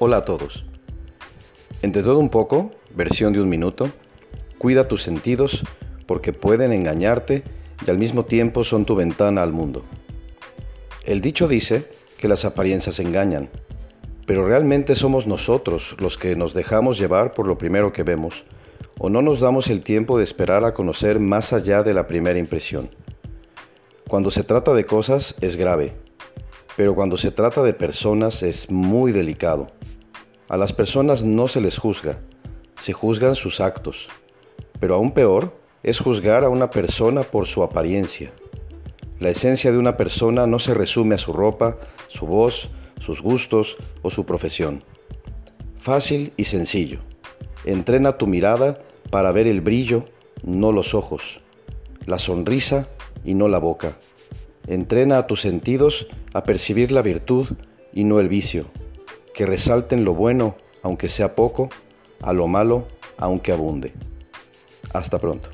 Hola a todos. Entre todo un poco, versión de un minuto, cuida tus sentidos porque pueden engañarte y al mismo tiempo son tu ventana al mundo. El dicho dice que las apariencias engañan, pero realmente somos nosotros los que nos dejamos llevar por lo primero que vemos o no nos damos el tiempo de esperar a conocer más allá de la primera impresión. Cuando se trata de cosas es grave, pero cuando se trata de personas es muy delicado. A las personas no se les juzga, se juzgan sus actos. Pero aún peor es juzgar a una persona por su apariencia. La esencia de una persona no se resume a su ropa, su voz, sus gustos o su profesión. Fácil y sencillo. Entrena tu mirada para ver el brillo, no los ojos, la sonrisa y no la boca. Entrena a tus sentidos a percibir la virtud y no el vicio, que resalten lo bueno, aunque sea poco, a lo malo, aunque abunde. Hasta pronto.